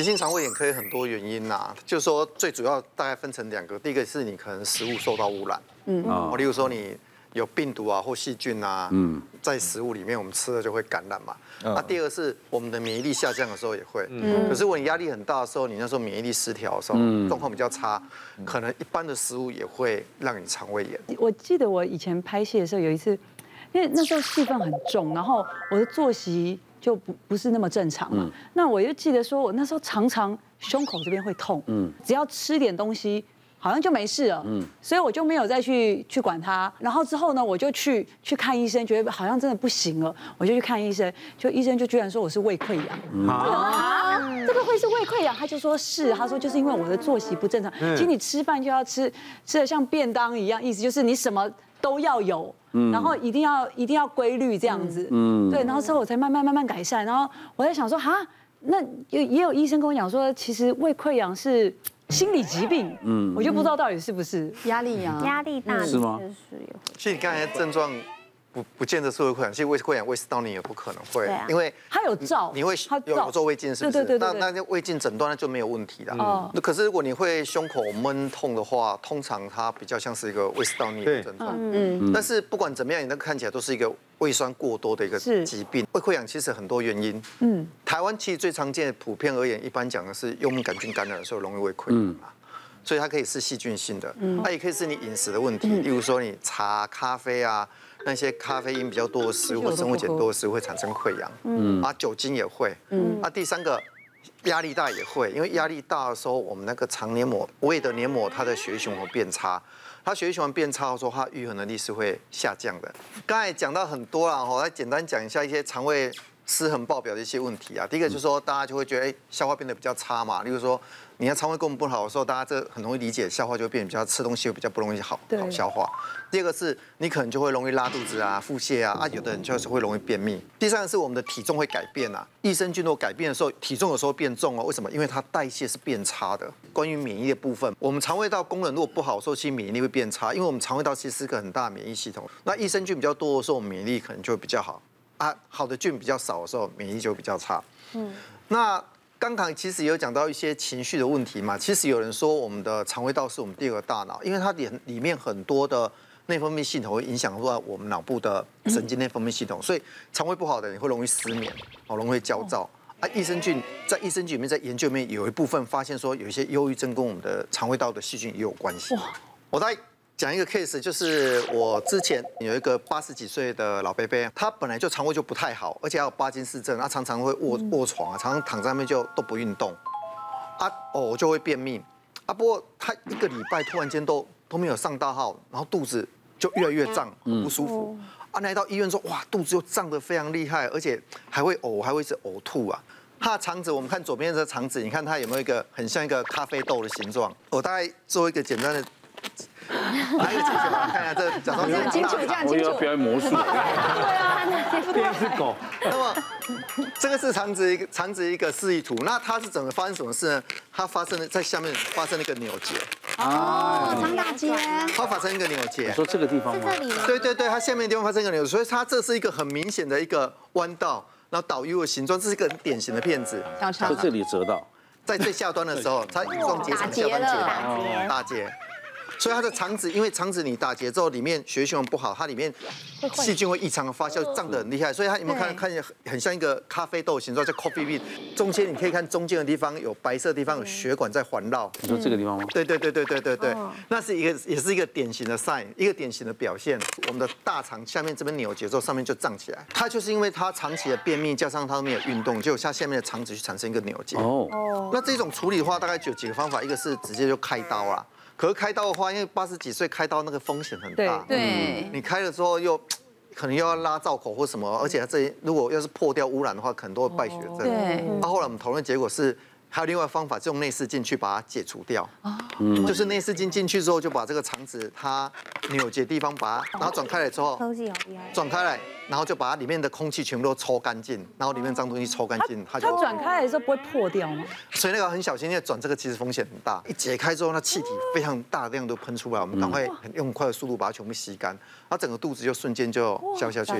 急性肠胃炎可以很多原因呐，就是说最主要大概分成两个，第一个是你可能食物受到污染，嗯，哦，例如说你有病毒啊或细菌啊，嗯，在食物里面我们吃了就会感染嘛。那、啊、第二个是我们的免疫力下降的时候也会，嗯，可是如果你压力很大的时候，你那时候免疫力失调的时候，状况比较差，可能一般的食物也会让你肠胃炎。我记得我以前拍戏的时候有一次，因为那时候戏份很重，然后我的作息就不不是那么正常嘛，那我就记得说我那时候常常胸口这边会痛，嗯，只要吃点东西。好像就没事了，嗯，所以我就没有再去去管它。然后之后呢，我就去去看医生，觉得好像真的不行了，我就去看医生。就医生就居然说我是胃溃疡，啊，这个会是胃溃疡？他就说是，他说就是因为我的作息不正常，其实你吃饭就要吃吃的像便当一样，意思就是你什么都要有，然后一定要一定要规律这样子，嗯，对，然后之后我才慢慢慢慢改善。然后我在想说，哈，那也也有医生跟我讲说，其实胃溃疡是。心理疾病，嗯，我就不知道到底是不是。压力啊，压力大是吗？其实你刚才症状不不见得是胃溃疡，其实胃溃疡胃食道逆也不可能会，因为它有照，你会有有做胃镜是不是？对对对，那那胃镜诊断就没有问题了。哦，那可是如果你会胸口闷痛的话，通常它比较像是一个胃食道逆的症状。嗯，但是不管怎么样，你那个看起来都是一个。胃酸过多的一个疾病，胃溃疡其实很多原因。嗯，台湾其实最常见的，普遍而言，一般讲的是幽门杆菌感染的时候容易胃溃疡嘛，所以它可以是细菌性的，它也可以是你饮食的问题，例如说你茶、咖啡啊，那些咖啡因比较多的食物或生物碱多的食物会产生溃疡。嗯，啊，酒精也会。嗯，啊，第三个压力大也会，因为压力大的时候，我们那个肠黏膜、胃的黏膜，它的血液循环变差。它血液循环变差的时候，它愈合能力是会下降的。刚才讲到很多了，哈来简单讲一下一些肠胃失衡爆表的一些问题啊。第一个就是说，大家就会觉得，哎，消化变得比较差嘛。例如说，你的肠胃功能不好的时候，大家这很容易理解，消化就会变得比较，吃东西会比较不容易好好消化。第二个是你可能就会容易拉肚子啊、腹泻啊，啊，有的人就是会容易便秘。第三个是我们的体重会改变啊，益生菌如果改变的时候，体重有时候变重哦。为什么？因为它代谢是变差的。关于免疫的部分，我们肠胃道功能如果不好的时候，其实免疫力会变差，因为我们肠胃道其实是个很大的免疫系统。那益生菌比较多的时候，我们免疫力可能就会比较好啊。好的菌比较少的时候，免疫力就比较差。嗯，那。刚刚其实也有讲到一些情绪的问题嘛，其实有人说我们的肠胃道是我们第二个大脑，因为它里里面很多的内分泌系统会影响到我们脑部的神经内分泌系统，所以肠胃不好的人会容易失眠，哦容易焦躁啊。益生菌在益生菌里面在研究里面有一部分发现说，有一些忧郁症跟我们的肠胃道的细菌也有关系。我在。讲一个 case，就是我之前有一个八十几岁的老伯伯，他本来就肠胃就不太好，而且还有八金氏症，他常常会卧卧床啊，常常躺在那边就都不运动，啊哦就会便秘，啊不过他一个礼拜突然间都都没有上大号，然后肚子就越来越胀，很不舒服，啊来到医院说哇肚子又胀得非常厉害，而且还会呕，还会一直呕吐啊，他的肠子我们看左边的肠子，你看他有没有一个很像一个咖啡豆的形状？我大概做一个简单的。来一个镜头，看一下这假装是清楚，这样清楚。我要表演魔术。对啊，变只狗。那么这个是肠子一个肠子一个示意图，那它是怎么发生什么事呢？它发生了在下面发生了一个扭结。哦，肠大结。它发生一个扭结。你说这个地方吗？这里。对对对，它下面的地方发生一个扭结，所以它这是一个很明显的一个弯道，然后倒 U 的形状，这是一个很典型的骗子。就这里折到，在最下端的时候，它羽状结成下端结了，大结。所以它的肠子，因为肠子你打结之后，里面血液循环不好，它里面细菌会异常的发酵，胀得很厉害。所以它有没有看看起来很像一个咖啡豆形状，叫 coffee bean。中间你可以看中间的地方有白色的地方有血管在环绕。你说这个地方吗？对对对对对对对，那是一个也是一个典型的 sign，一个典型的表现。我们的大肠下面这边扭结之后，上面就胀起来。它就是因为它长期的便秘，加上它没有运动，就下下面的肠子去产生一个扭结。哦。那这种处理的话，大概就有几个方法，一个是直接就开刀啦。可是开刀的话，因为八十几岁开刀那个风险很大，你开了之后又 可能又要拉造口或什么，而且这如果要是破掉污染的话，可能都会败血症。对，那后来我们讨论结果是。还有另外方法，是用内视镜去把它解除掉。哦，就是内视镜进去之后，就把这个肠子它扭结的地方把它，然后转开来之后，转开来，然后就把它里面的空气全部都抽干净，然后里面脏东西抽干净，它就。它转开来的时候不会破掉吗？所以那个很小心，因为转这个其实风险很大。一解开之后，那气体非常大量都喷出来，我们赶快用很快的速度把它全部吸干，它整个肚子就瞬间就消下去。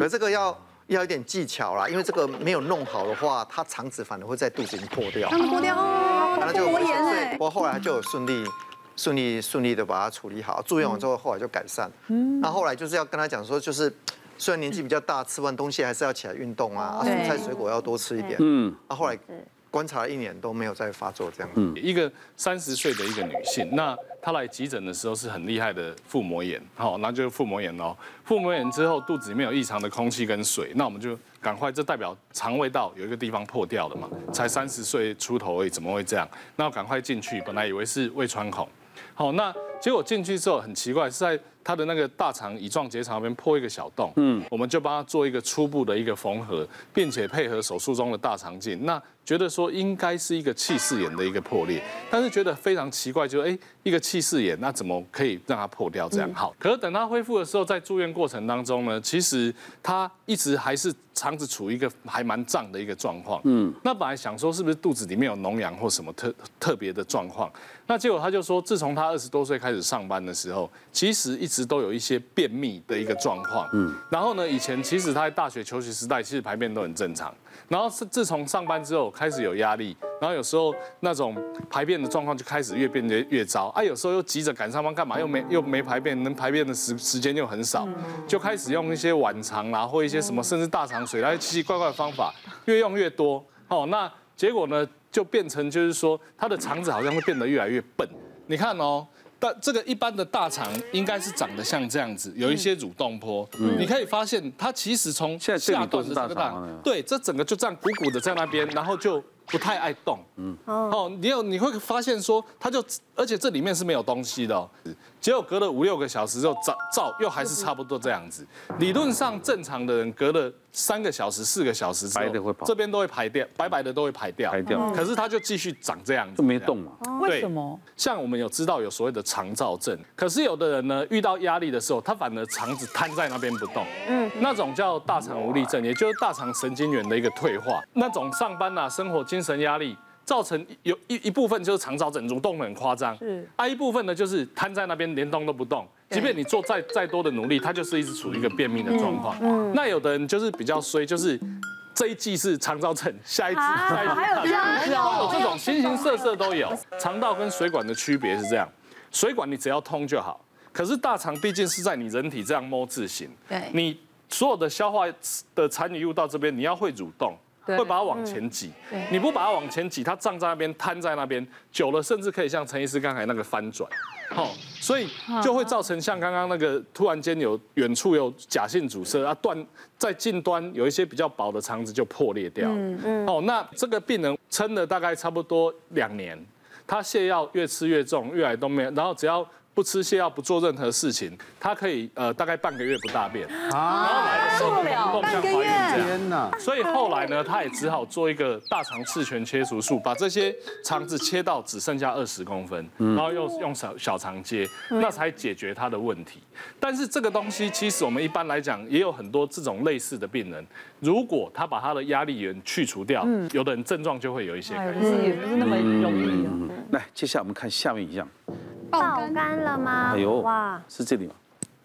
而这个要。要有点技巧啦，因为这个没有弄好的话，它肠子反而会在肚子里破掉。破掉哦，那就膜炎哎。不过后来就有顺利、顺利、顺利的把它处理好，住院完之后后来就改善。嗯。那后来就是要跟他讲说，就是虽然年纪比较大，吃完东西还是要起来运动啊，蔬菜水果要多吃一点。嗯。那后来。观察了一年都没有再发作，这样。嗯，一个三十岁的一个女性，那他来急诊的时候是很厉害的腹膜炎，好，那就是腹膜炎哦。腹膜炎之后肚子里面有异常的空气跟水，那我们就赶快，这代表肠胃道有一个地方破掉了嘛。才三十岁出头而已，怎么会这样？那赶快进去，本来以为是胃穿孔，好，那结果进去之后很奇怪，是在他的那个大肠乙状结肠那边破一个小洞，嗯，我们就帮他做一个初步的一个缝合，并且配合手术中的大肠镜，那。觉得说应该是一个气室炎的一个破裂，但是觉得非常奇怪，就是哎，一个气室炎，那怎么可以让它破掉这样？好，可是等他恢复的时候，在住院过程当中呢，其实他一直还是肠子处于一个还蛮胀的一个状况。嗯，那本来想说是不是肚子里面有脓疡或什么特特别的状况，那结果他就说，自从他二十多岁开始上班的时候，其实一直都有一些便秘的一个状况。嗯，然后呢，以前其实他在大学求学时代，其实排便都很正常。然后是自从上班之后开始有压力，然后有时候那种排便的状况就开始越变得越糟。啊，有时候又急着赶上班干嘛，又没又没排便，能排便的时时间又很少，就开始用一些晚肠啊或一些什么甚至大肠水来奇奇怪怪的方法，越用越多。哦，那结果呢就变成就是说他的肠子好像会变得越来越笨，你看哦。但这个一般的大肠应该是长得像这样子，有一些蠕动坡。嗯，你可以发现它其实从下段的这个大，对，这整个就这样鼓鼓的在那边，然后就。不太爱动，嗯，哦，你有你会发现说，它就，而且这里面是没有东西的，哦，结果隔了五六个小时之后照照又还是差不多这样子。理论上正常的人隔了三个小时、四个小时之后，这边都会排掉，白白的都会排掉，排掉。可是它就继续长这样子，就没动嘛？为什么？像我们有知道有所谓的肠燥症，可是有的人呢，遇到压力的时候，他反而肠子瘫在那边不动，嗯，那种叫大肠无力症，也就是大肠神经元的一个退化，那种上班啊，生活精神压力造成有一一部分就是肠躁症，蠕动很夸张。是，啊一部分呢就是瘫在那边连动都不动，即便你做再再多的努力，它就是一直处于一个便秘的状况。嗯，那有的人就是比较衰，就是这一季是肠躁症，下一季下一季还有这样，有这种形形色色都有。肠道跟水管的区别是这样，水管你只要通就好，可是大肠毕竟是在你人体这样摸字形，对，你所有的消化的残余物到这边，你要会蠕动。会把它往前挤，你不把它往前挤，它胀在那边，瘫在那边，久了甚至可以像陈医师刚才那个翻转，好，所以就会造成像刚刚那个突然间有远处有假性阻塞啊，断在近端有一些比较薄的肠子就破裂掉，嗯嗯，哦，那这个病人撑了大概差不多两年，他泻药越吃越重，越来都没有，然后只要。不吃泻药，不做任何事情，他可以呃大概半个月不大便，啊，受不了，半个月，天哪！所以后来呢，他也只好做一个大肠赤颧切除术，把这些肠子切到只剩下二十公分，然后又用小小肠接，那才解决他的问题。但是这个东西其实我们一般来讲也有很多这种类似的病人，如果他把他的压力源去除掉，有的人症状就会有一些改善，也不是那么容易。来，接下来我们看下面一样。爆肝了吗？哎呦，哇，是这里吗？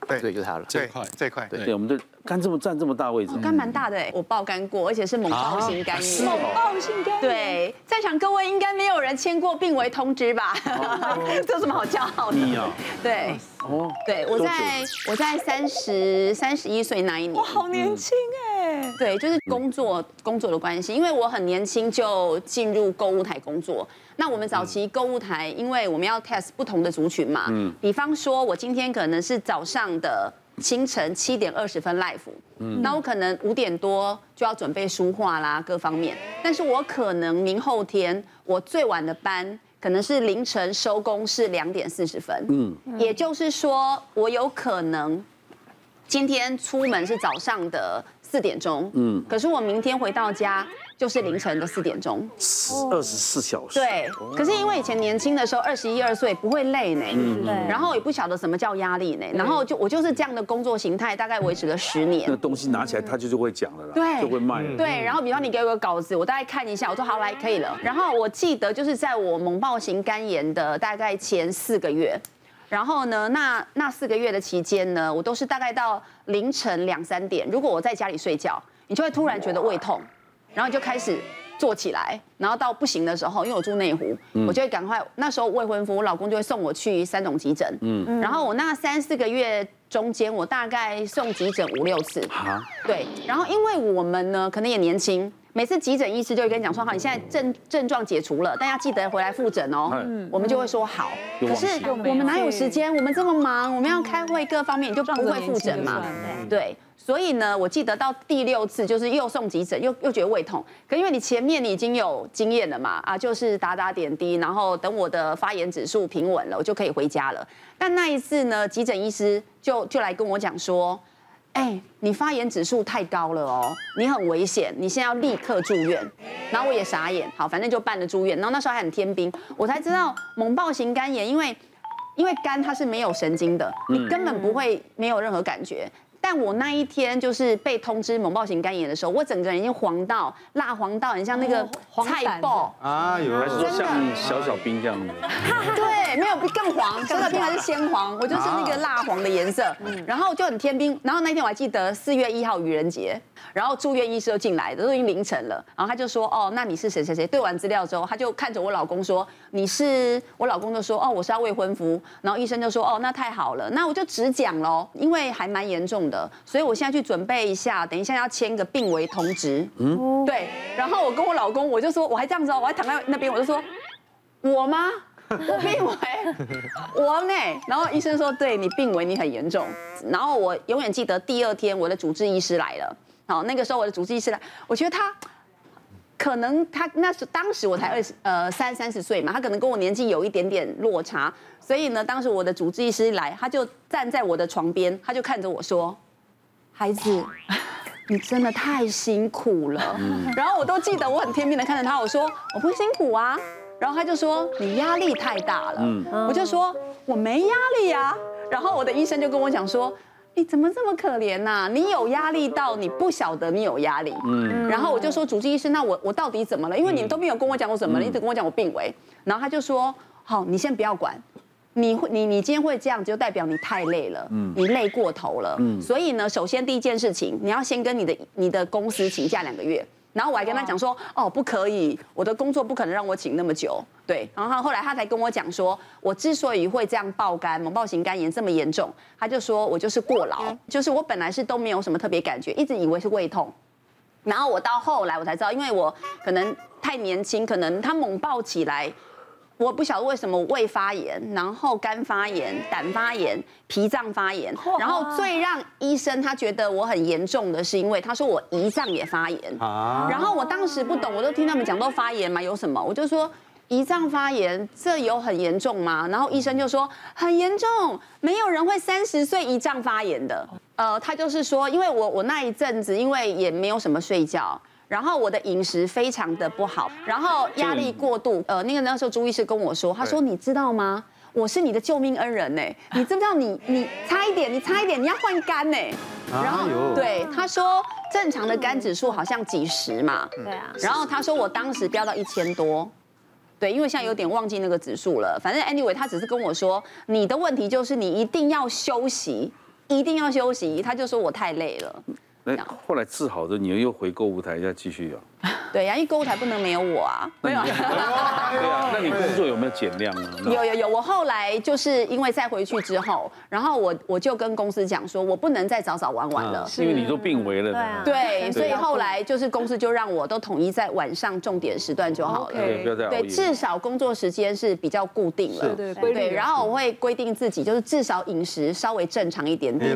对对，就是它了。这块，这块。对，我们的肝这么占这么大位置，肝蛮大的哎。我爆肝过，而且是猛爆性肝炎。猛爆性肝炎。对，在场各位应该没有人签过病危通知吧？这有什么好骄傲的？你啊。对。哦。对，我在我在三十三十一岁那一年。我好年轻哎。对，就是工作工作的关系，因为我很年轻就进入购物台工作。那我们早期购物台，因为我们要 test 不同的族群嘛，嗯，比方说我今天可能是早上的清晨七点二十分 live，嗯，那我可能五点多就要准备书画啦，各方面，但是我可能明后天我最晚的班可能是凌晨收工是两点四十分，嗯，也就是说我有可能今天出门是早上的四点钟，嗯，可是我明天回到家。就是凌晨的四点钟，二十四小时。对，可是因为以前年轻的时候，二十一二岁不会累呢，然后也不晓得什么叫压力呢，然后就我就是这样的工作形态，大概维持了十年。那东西拿起来，他就就会讲了啦，对，就会卖。对，然后比方你给我个稿子，我大概看一下，我说好来可以了。然后我记得就是在我猛暴型肝炎的大概前四个月，然后呢，那那四个月的期间呢，我都是大概到凌晨两三点，如果我在家里睡觉。你就会突然觉得胃痛，然后你就开始坐起来，然后到不行的时候，因为我住内湖，我就会赶快。那时候未婚夫，我老公就会送我去三种急诊。嗯，然后我那三四个月中间，我大概送急诊五六次。啊，对。然后因为我们呢，可能也年轻。每次急诊医师就会跟你讲说，好，你现在症症状解除了，但要记得回来复诊哦。嗯，我们就会说好。可是我们哪有时间？我们这么忙，我们要开会，各方面你就不会复诊嘛。对，所以呢，我记得到第六次就是又送急诊，又又觉得胃痛。可因为你前面你已经有经验了嘛，啊，就是打打点滴，然后等我的发炎指数平稳了，我就可以回家了。但那一次呢，急诊医师就就来跟我讲说。哎、欸，你发炎指数太高了哦，你很危险，你现在要立刻住院。然后我也傻眼，好，反正就办了住院。然后那时候还很天兵，我才知道猛暴型肝炎，因为因为肝它是没有神经的，你根本不会没有任何感觉。但我那一天就是被通知猛暴型肝炎的时候，我整个人已经黄到蜡黄到，很像那个菜爆啊，有人说像小小兵这样子，对，没有更黄，小小兵还是鲜黄，我就是那个蜡黄的颜色，然后就很天兵。然后那天我还记得四月一号愚人节，然后住院医师就进来的，都已经凌晨了，然后他就说，哦，那你是谁谁谁？对完资料之后，他就看着我老公说，你是我老公就说，哦，我是他未婚夫。然后医生就说，哦，那太好了，那我就只讲喽，因为还蛮严重的。的，所以我现在去准备一下，等一下要签个病危通知。嗯，对。然后我跟我老公，我就说，我还这样子哦，我还躺在那边，我就说，我吗？我 病危，我呢？然后医生说，对你病危，你很严重。然后我永远记得第二天，我的主治医师来了。好，那个时候我的主治医师来，我觉得他可能他那时当时我才二十呃三三十岁嘛，他可能跟我年纪有一点点落差。所以呢，当时我的主治医师来，他就站在我的床边，他就看着我说：“孩子，你真的太辛苦了。”然后我都记得，我很天命的看着他，我说：“我不辛苦啊。”然后他就说：“你压力太大了。”我就说：“我没压力啊。”然后我的医生就跟我讲说：“你怎么这么可怜呐？你有压力到你不晓得你有压力。”然后我就说：“主治医师，那我我到底怎么了？因为你们都没有跟我讲我怎么了，你只跟我讲我病危。”然后他就说：“好，你先不要管。”你会你你今天会这样，就代表你太累了，嗯，你累过头了，嗯，所以呢，首先第一件事情，你要先跟你的你的公司请假两个月，然后我还跟他讲说，哦，不可以，我的工作不可能让我请那么久，对，然后后来他才跟我讲说，我之所以会这样爆肝，猛暴型肝炎这么严重，他就说我就是过劳，就是我本来是都没有什么特别感觉，一直以为是胃痛，然后我到后来我才知道，因为我可能太年轻，可能他猛爆起来。我不晓得为什么胃发炎，然后肝发炎、胆发炎、脾脏发炎，然后最让医生他觉得我很严重的是，因为他说我胰脏也发炎。啊。然后我当时不懂，我都听他们讲都发炎嘛，有什么？我就说胰脏发炎，这有很严重吗？然后医生就说很严重，没有人会三十岁胰脏发炎的。呃，他就是说，因为我我那一阵子因为也没有什么睡觉。然后我的饮食非常的不好，然后压力过度。呃，那个那时候朱医师跟我说，他说你知道吗？我是你的救命恩人呢。你知不知道你你差一点，你差一点你要换肝呢？然后对他说正常的肝指数好像几十嘛。对啊。然后他说我当时飙到一千多，对，因为现在有点忘记那个指数了。反正 anyway，他只是跟我说你的问题就是你一定要休息，一定要休息。他就说我太累了。那后来治好的，你又回购物台要继续啊？对呀，因为购物台不能没有我啊。没有。对啊，那你工作有没有减量啊？有有有，我后来就是因为再回去之后，然后我我就跟公司讲说，我不能再早早晚晚了，因为你都病危了。对啊。对，所以后来就是公司就让我都统一在晚上重点时段就好了。对，不要再熬夜。对，至少工作时间是比较固定了。对对对。然后我会规定自己，就是至少饮食稍微正常一点点。